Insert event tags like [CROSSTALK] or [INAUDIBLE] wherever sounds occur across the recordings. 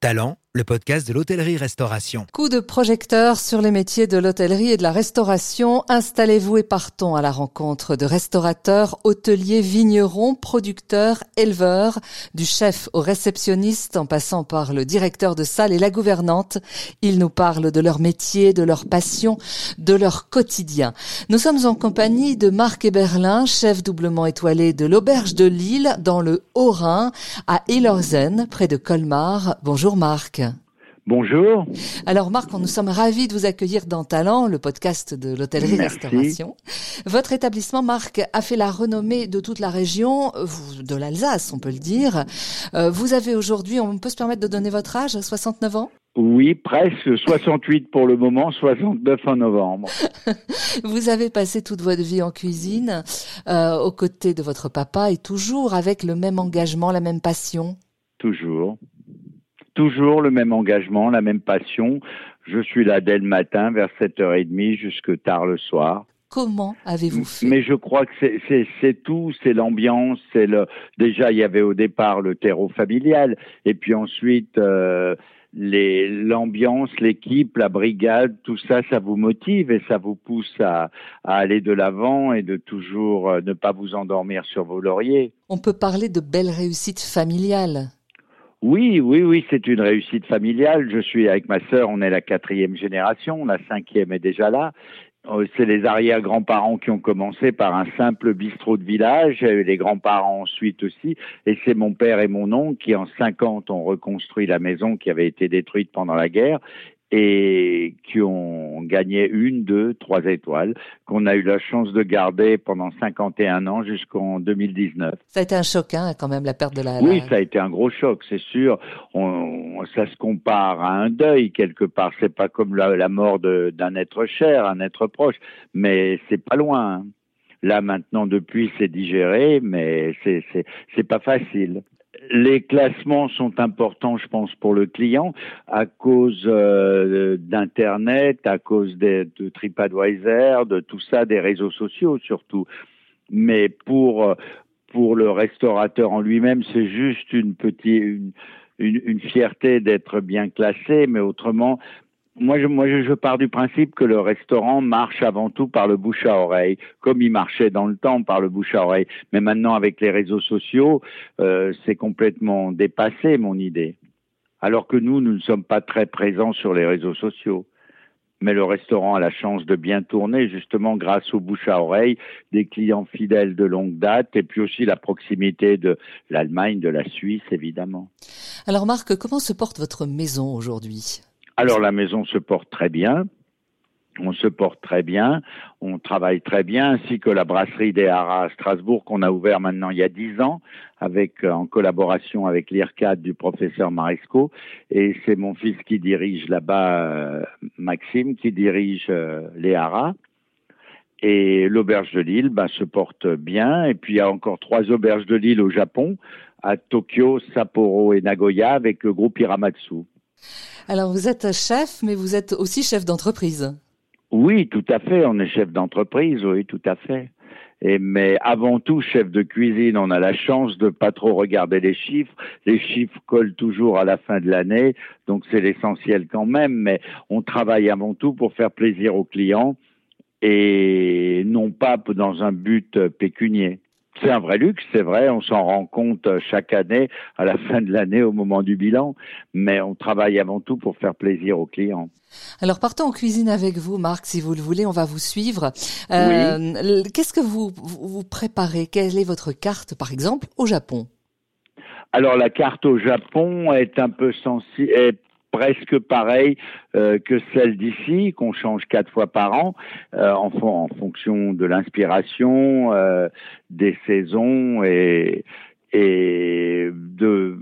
Talent, le podcast de l'hôtellerie-restauration. Coup de projecteur sur les métiers de l'hôtellerie et de la restauration. Installez-vous et partons à la rencontre de restaurateurs, hôteliers, vignerons, producteurs, éleveurs, du chef au réceptionniste en passant par le directeur de salle et la gouvernante. Ils nous parlent de leur métier, de leur passion, de leur quotidien. Nous sommes en compagnie de Marc Eberlin, chef doublement étoilé de l'auberge de Lille dans le Haut-Rhin à Ilorzen près de Colmar. Bonjour Marc. Bonjour. Alors Marc, nous sommes ravis de vous accueillir dans Talent, le podcast de l'hôtellerie-restauration. Votre établissement, Marc, a fait la renommée de toute la région, de l'Alsace, on peut le dire. Euh, vous avez aujourd'hui, on peut se permettre de donner votre âge, 69 ans? Oui, presque 68 pour le moment, 69 en novembre. [LAUGHS] Vous avez passé toute votre vie en cuisine, euh, aux côtés de votre papa et toujours avec le même engagement, la même passion? Toujours toujours le même engagement, la même passion. Je suis là dès le matin, vers 7h30 jusque tard le soir. Comment avez-vous fait? Mais je crois que c'est tout, c'est l'ambiance, c'est le. Déjà, il y avait au départ le terreau familial, et puis ensuite euh, l'ambiance, l'équipe, la brigade, tout ça, ça vous motive et ça vous pousse à, à aller de l'avant et de toujours euh, ne pas vous endormir sur vos lauriers. On peut parler de belles réussites familiales. Oui, oui, oui, c'est une réussite familiale. Je suis avec ma sœur, on est la quatrième génération, la cinquième est déjà là. Euh, c'est les arrière-grands-parents qui ont commencé par un simple bistrot de village, les grands-parents ensuite aussi, et c'est mon père et mon oncle qui en 50 ont reconstruit la maison qui avait été détruite pendant la guerre, et qui ont gagné une, deux, trois étoiles, qu'on a eu la chance de garder pendant 51 ans jusqu'en 2019. Ça a été un choc, hein, quand même, la perte de la... Oui, ça a été un gros choc, c'est sûr. On, ça se compare à un deuil, quelque part. C'est pas comme la, la mort d'un être cher, un être proche, mais c'est pas loin. Hein. Là, maintenant, depuis, c'est digéré, mais c'est pas facile les classements sont importants, je pense, pour le client à cause euh, d'Internet, à cause de, TripAdvisor, de tout ça, des réseaux sociaux surtout. Mais pour pour le restaurateur en lui-même, c'est juste une petite une, une fierté d'être bien classé, mais autrement, moi, je, moi, je pars du principe que le restaurant marche avant tout par le bouche à oreille, comme il marchait dans le temps par le bouche à oreille. Mais maintenant, avec les réseaux sociaux, euh, c'est complètement dépassé mon idée. Alors que nous, nous ne sommes pas très présents sur les réseaux sociaux. Mais le restaurant a la chance de bien tourner, justement grâce au bouche à oreille, des clients fidèles de longue date, et puis aussi la proximité de l'Allemagne, de la Suisse, évidemment. Alors Marc, comment se porte votre maison aujourd'hui? Alors la maison se porte très bien. On se porte très bien, on travaille très bien, ainsi que la brasserie des Haras à Strasbourg qu'on a ouvert maintenant il y a dix ans, avec euh, en collaboration avec l'IRCAD du professeur Marisco. Et c'est mon fils qui dirige là-bas, euh, Maxime, qui dirige euh, les Haras. Et l'auberge de Lille bah, se porte bien. Et puis il y a encore trois auberges de Lille au Japon, à Tokyo, Sapporo et Nagoya, avec le groupe Hiramatsu. Alors vous êtes chef, mais vous êtes aussi chef d'entreprise. Oui, tout à fait. On est chef d'entreprise, oui, tout à fait. Mais avant tout, chef de cuisine, on a la chance de pas trop regarder les chiffres. Les chiffres collent toujours à la fin de l'année, donc c'est l'essentiel quand même. Mais on travaille avant tout pour faire plaisir aux clients et non pas dans un but pécunier. C'est un vrai luxe, c'est vrai, on s'en rend compte euh, chaque année, à la [LAUGHS] fin de l'année, au moment du bilan, mais on travaille avant tout pour faire plaisir aux clients. Alors partons en cuisine avec vous, Marc, si vous le voulez, on va vous suivre. Euh, Qu'est-ce que vous, vous préparez? Quelle est votre carte, par exemple, au Japon? Alors la carte au Japon est un peu sensible, presque pareille euh, que celle d'ici, qu'on change quatre fois par an, euh, en, en, fonction de l'inspiration, euh, des saisons et, et de,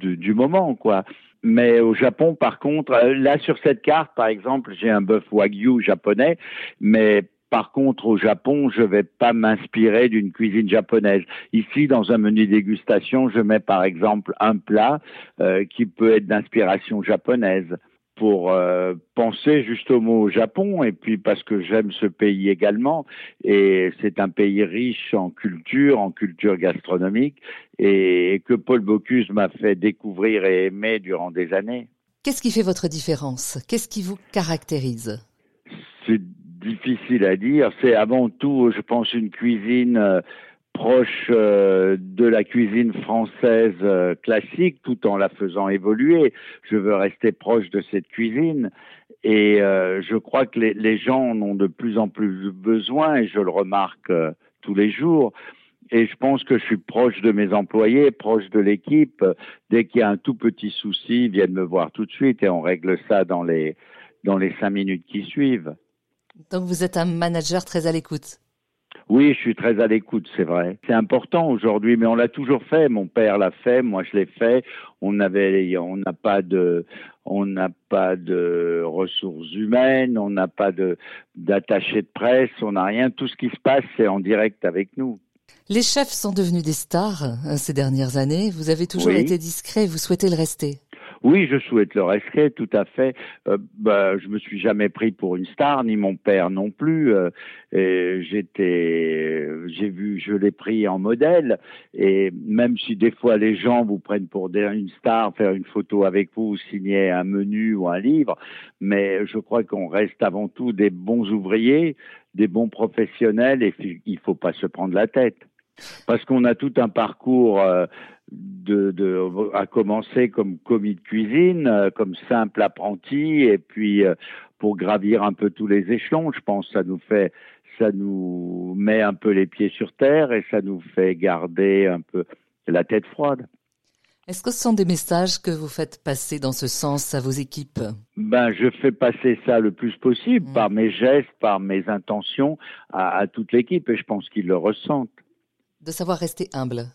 de, du moment, quoi. Mais au Japon, par contre, là sur cette carte, par exemple, j'ai un bœuf wagyu japonais, mais par contre, au Japon, je ne vais pas m'inspirer d'une cuisine japonaise. Ici, dans un menu dégustation, je mets par exemple un plat euh, qui peut être d'inspiration japonaise. pour euh, penser justement au Japon et puis parce que j'aime ce pays également et c'est un pays riche en culture, en culture gastronomique et, que Paul Bocuse m'a fait découvrir et aimer durant des années. Qu'est-ce qui fait votre différence? Qu'est-ce qui vous caractérise? Difficile à dire. C'est avant tout, je pense, une cuisine euh, proche euh, de la cuisine française euh, classique tout en la faisant évoluer. Je veux rester proche de cette cuisine et je crois que les, gens en ont de plus en plus besoin et je le remarque tous les jours. Et je pense que je suis proche de mes employés, proche de l'équipe. Dès qu'il y a un tout petit souci, ils viennent me voir tout de suite et on règle ça dans les cinq minutes qui suivent. Donc vous êtes un manager très à l'écoute. Oui, je suis très à l'écoute, c'est vrai. C'est important aujourd'hui, mais on l'a toujours fait. Mon père l'a fait, moi je l'ai fait. On avait, on n'a pas de, on n'a pas de ressources humaines, on n'a pas de d'attaché de presse, on n'a rien. Tout ce qui se passe, c'est en direct avec nous. Les chefs sont devenus des stars euh, ces dernières années. Vous avez toujours été discret. Vous souhaitez le rester. Oui, je souhaite le rester, tout à fait. Euh, bah, je me suis jamais pris pour une star, ni mon père non plus. Euh, J'étais, j'ai vu, je l'ai pris en modèle. Et même si des fois les gens vous prennent pour une star, faire une photo avec vous, signer un menu ou un livre, mais je crois qu'on reste avant tout des bons ouvriers, des bons professionnels, et il faut pas se prendre la tête parce qu'on a tout un parcours euh, de, de, à commencer comme commis de cuisine, euh, comme simple apprenti, et puis euh, pour gravir un peu tous les échelons, je pense ça nous fait, ça nous met un peu les pieds sur terre et ça nous fait garder un peu la tête froide. Est-ce que ce sont des messages que vous faites passer dans ce sens à vos équipes? Ben, je fais passer ça le plus possible mmh. par mes gestes, par mes intentions à, à toute l'équipe et je pense qu'ils le ressentent. De savoir rester humble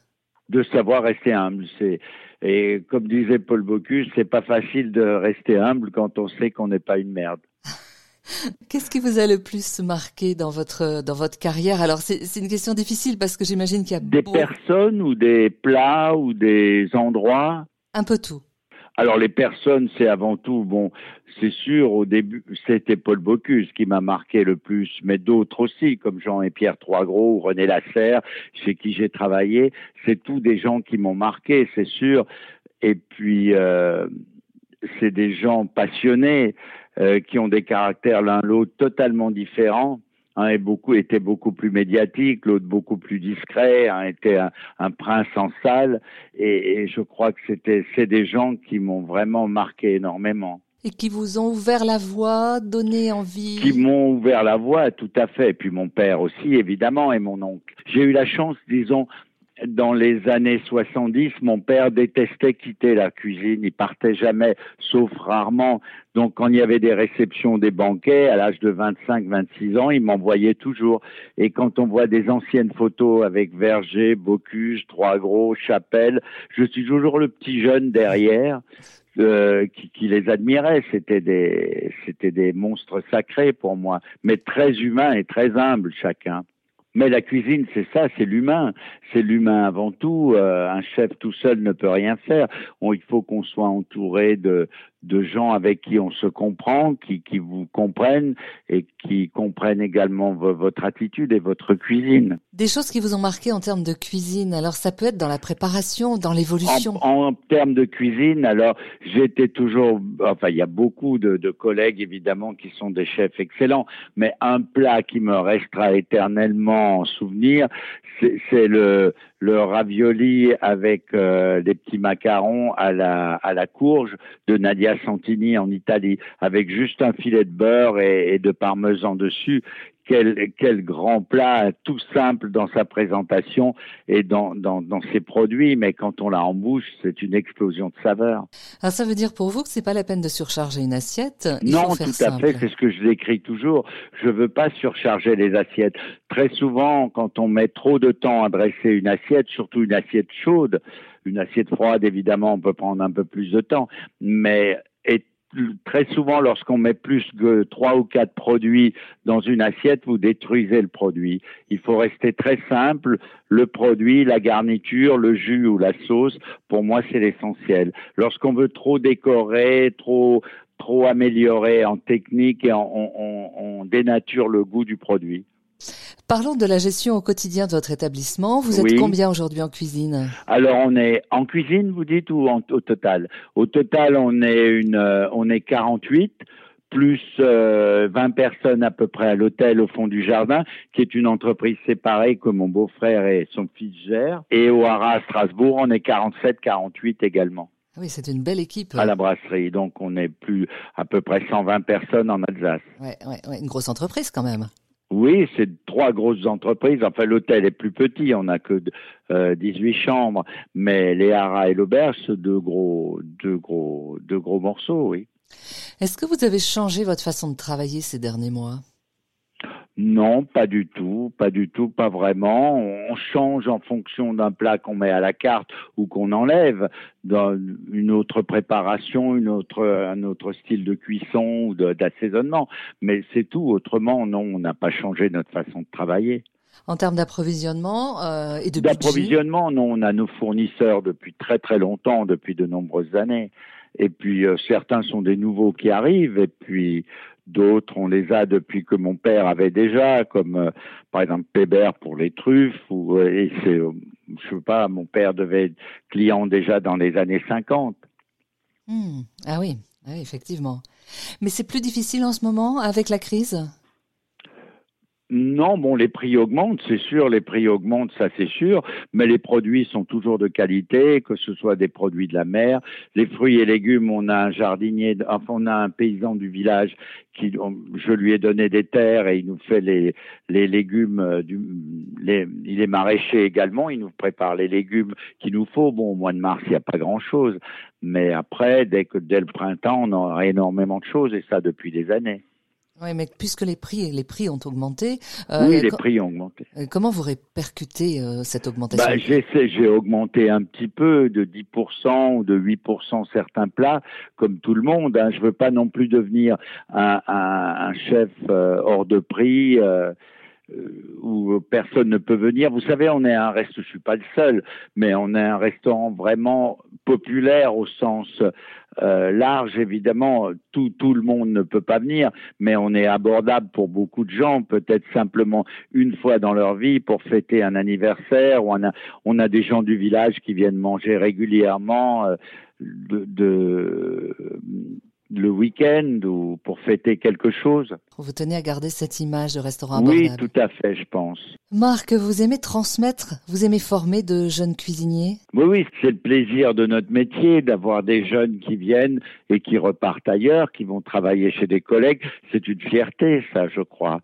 de savoir rester humble. C'est et comme disait Paul Bocuse, c'est pas facile de rester humble quand on sait qu'on n'est pas une merde. [LAUGHS] Qu'est-ce qui vous a le plus marqué dans votre dans votre carrière? Alors c'est une question difficile parce que j'imagine qu'il y a des personnes ou des plats ou des endroits? Un peu tout. Alors les personnes, c'est avant tout, bon, c'est sûr, au début, c'était Paul Bocuse qui m'a marqué le plus, mais d'autres aussi, comme Jean et Pierre Troisgros ou René Lasserre, chez qui j'ai travaillé, c'est tous des gens qui m'ont marqué, c'est sûr. Et puis, euh, c'est des gens passionnés, euh, qui ont des caractères l'un l'autre totalement différents un est beaucoup, était beaucoup plus médiatique, l'autre beaucoup plus discret, un était un, prince en salle, et, je crois que c'était, c'est des gens qui m'ont vraiment marqué énormément. Et qui vous ont ouvert la voie, donné envie? Qui m'ont ouvert la voie, tout à fait. Et puis mon père aussi, évidemment, et mon oncle. J'ai eu la chance, disons, dans les années 70, mon père détestait quitter la cuisine. Il partait jamais, sauf rarement. Donc, quand il y avait des réceptions des banquets, à l'âge de 25, 26 ans, il m'envoyait toujours. Et quand on voit des anciennes photos avec Verger, Bocuse, Trois Gros, Chapelle, je suis toujours le petit jeune derrière. Euh, qui, qui, les admirait. C'était des, c'était des monstres sacrés pour moi, mais très humains et très humbles chacun. Mais la cuisine, c'est ça, c'est l'humain. C'est l'humain avant tout. Euh, un chef tout seul ne peut rien faire. il faut qu'on soit entouré de, gens avec qui on se comprend, qui vous comprennent et qui comprennent également votre attitude et votre cuisine. Des choses qui vous ont marqué en termes de cuisine? Alors ça peut être dans la préparation, dans l'évolution. En, termes de cuisine, alors j'étais toujours, enfin il y a beaucoup de, collègues évidemment qui sont des chefs excellents, mais un plat qui me restera éternellement en souvenir, c'est le, ravioli avec euh, des petits macarons à la, courge de Nadia Santini en Italie, avec juste un filet de beurre et de parmesan dessus, quel, quel grand plat, tout simple dans sa présentation et dans, dans, dans ses produits, mais quand on l'a en bouche, c'est une explosion de saveurs. Alors ça veut dire pour vous que c'est pas la peine de surcharger une assiette Non, tout à fait, c'est ce que je décris toujours. Je veux pas surcharger les assiettes. Très souvent, quand on met trop de temps à dresser une assiette, surtout une assiette chaude, une assiette froide, évidemment, on peut prendre un peu plus de temps, mais très souvent, lorsqu'on met plus que trois ou quatre produits dans une assiette, vous détruisez le produit. Il faut rester très simple. Le produit, la garniture, le jus ou la sauce, pour moi, c'est l'essentiel. Lorsqu'on veut trop décorer, trop trop améliorer en technique et on dénature le goût du produit. Parlons de la gestion au quotidien de votre établissement. Vous êtes combien aujourd'hui en cuisine? Alors on est en cuisine, vous dites, ou au total? Au total, on est une, euh, on est 48 plus 20 euh, personnes à peu près à l'hôtel au fond du jardin, qui est une entreprise séparée que mon beau-frère et son fils gèrent. Et au Haras à Strasbourg, on est 47, 48 également. Ah oui, c'est une belle équipe. À la brasserie, donc on est plus à peu près 120 personnes en Alsace. Ouais, ouais, ouais, une grosse entreprise quand même. Oui, c'est trois grosses entreprises. Enfin, l'hôtel est plus petit, on n'a que euh, 18 chambres, mais les haras et l'auberge, c'est deux gros, deux gros, deux gros morceaux, oui. Est-ce que vous avez changé votre façon de travailler ces derniers mois? Non, pas du tout, pas du tout, pas vraiment. On change en fonction d'un plat qu'on met à la carte ou qu'on enlève dans une autre préparation, une autre, un autre style de cuisson ou d'assaisonnement. Mais c'est tout. Autrement, non, on n'a pas changé notre façon de travailler. En termes d'approvisionnement euh, et de D'approvisionnement, non, on a nos fournisseurs depuis très très longtemps, depuis de nombreuses années. Et puis euh, certains sont des nouveaux qui arrivent, et puis D'autres, on les a depuis que mon père avait déjà, comme euh, par exemple Pébert pour les truffes. Ou, euh, et c'est, je sais pas, mon père devait être client déjà dans les années 50. Hmm. Ah oui, oui, effectivement. Mais c'est plus difficile en ce moment avec la crise? Non, bon, les prix augmentent, c'est sûr, les prix augmentent, ça c'est sûr, mais les produits sont toujours de qualité, que ce soit des produits de la mer, les fruits et légumes, on a un jardinier, enfin, on a un paysan du village qui, je lui ai donné des terres et il nous fait les, les légumes, euh, du, les, il est maraîcher également, il nous prépare les légumes qu'il nous faut. Bon, au mois de mars, il n'y a pas grand chose, mais après, dès que, dès le printemps, on aura énormément de choses et ça depuis des années. Oui, mais puisque les prix, les prix ont augmenté. Euh, oui, les prix ont augmenté. Euh, comment vous répercutez euh, cette augmentation bah, J'essaie, j'ai augmenté un petit peu de 10% ou de 8% certains plats, comme tout le monde. Hein. Je veux pas non plus devenir un, un, un chef hors de prix. Où personne ne peut venir. Vous savez, on est un restaurant, je suis pas le seul, mais on est un restaurant vraiment populaire au sens euh, large, évidemment, tout, tout le monde ne peut pas venir, mais on est abordable pour beaucoup de gens, peut-être simplement une fois dans leur vie pour fêter un anniversaire. Ou on, a, on a des gens du village qui viennent manger régulièrement euh, de le week-end ou pour fêter quelque chose. Vous tenez à garder cette image de restaurant abordable. Oui, tout à fait, je pense. Marc, vous aimez transmettre, vous aimez former de jeunes cuisiniers? Oui, oui, c'est le plaisir de notre métier d'avoir des jeunes qui viennent et qui repartent ailleurs, qui vont travailler chez des collègues. C'est une fierté, ça, je crois.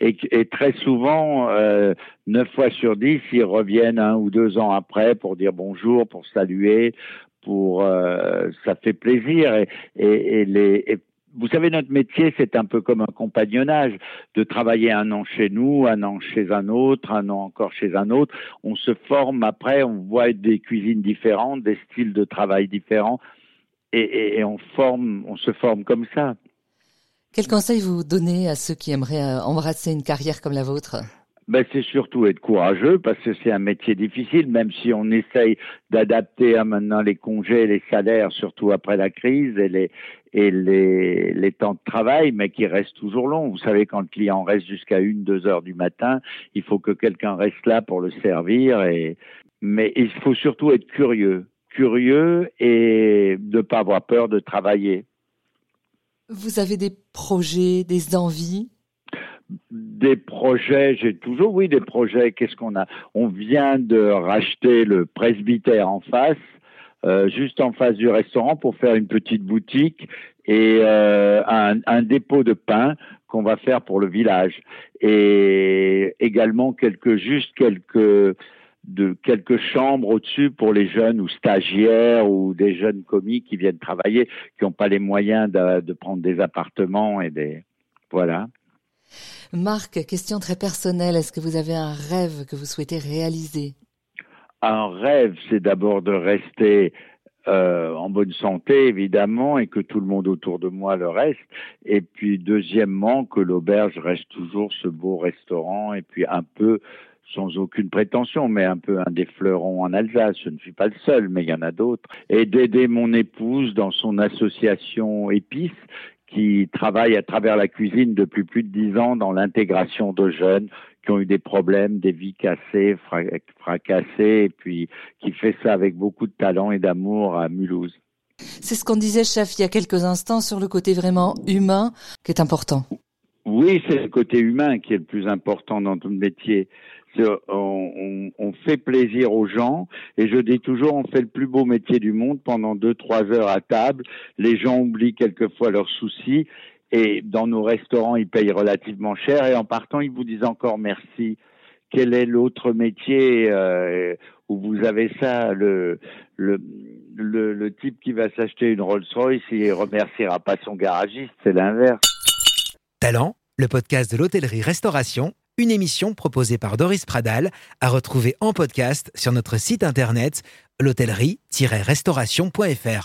Et, très souvent, euh, neuf fois sur dix, ils reviennent un ou deux ans après pour dire bonjour, pour saluer, pour euh, ça fait plaisir et, et, les vous savez, notre métier, c'est un peu comme un compagnonnage, de travailler un an chez nous, un an chez un autre, un an encore chez un autre. On se forme après, on voit des cuisines différentes, des styles de travail différents, et, et on forme, on se forme comme ça. Quel conseil vous donnez à ceux qui aimeraient euh, embrasser une carrière comme la vôtre? Ben, c'est surtout être courageux parce que c'est un métier difficile, même si on essaye d'adapter à maintenant les congés, les salaires, surtout après la crise et les et les, les temps de travail, mais qui restent toujours longs. Vous savez, quand le client reste jusqu'à une, deux heures du matin, il faut que quelqu'un reste là pour le servir. Et mais il faut surtout être curieux, curieux et ne pas avoir peur de travailler. Vous avez des projets, des envies? Des projets, j'ai toujours, oui, des projets. Qu'est-ce qu'on a? On vient de racheter le presbytère en face, euh, juste en face du restaurant, pour faire une petite boutique et euh, un, dépôt de pain qu'on va faire pour le village. Et également quelques, juste quelques chambres au-dessus pour les jeunes ou stagiaires ou des jeunes commis qui viennent travailler, qui n'ont pas les moyens de, de prendre des appartements et des voilà. Marc, question très personnelle. Est-ce que vous avez un rêve que vous souhaitez réaliser? Un rêve, c'est d'abord de rester euh, en bonne santé évidemment et que tout le monde autour de moi le reste. Et puis deuxièmement que l'auberge reste toujours ce beau restaurant et puis un peu sans aucune prétention, mais un peu un des fleurons en Alsace. Je ne suis pas le seul, mais il y en a d'autres. Et d'aider mon épouse dans son association Épices, qui travaille à travers la cuisine depuis plus de dix ans dans l'intégration de jeunes qui ont eu des problèmes, des vies cassées, fracassées, et puis qui fait ça avec beaucoup de talent et d'amour à Mulhouse. C'est ce qu'on disait, chef, il y a quelques instants sur le côté vraiment humain qui est important. Oui, c'est le côté humain qui est le plus important dans tout le métier. On, on, fait plaisir aux gens et je dis toujours on fait le plus beau métier du monde pendant deux trois heures à table. Les gens oublient quelquefois leurs soucis et dans nos restaurants ils payent relativement cher et en partant ils vous disent encore merci. Quel est l'autre métier euh, où vous avez ça le le, le, le type qui va s'acheter une Rolls-Royce il remerciera pas son garagiste c'est l'inverse. Talent, le podcast de l'hôtellerie-restauration, une émission proposée par Doris Pradal, à retrouver en podcast sur notre site internet l'hôtellerie-restauration.fr.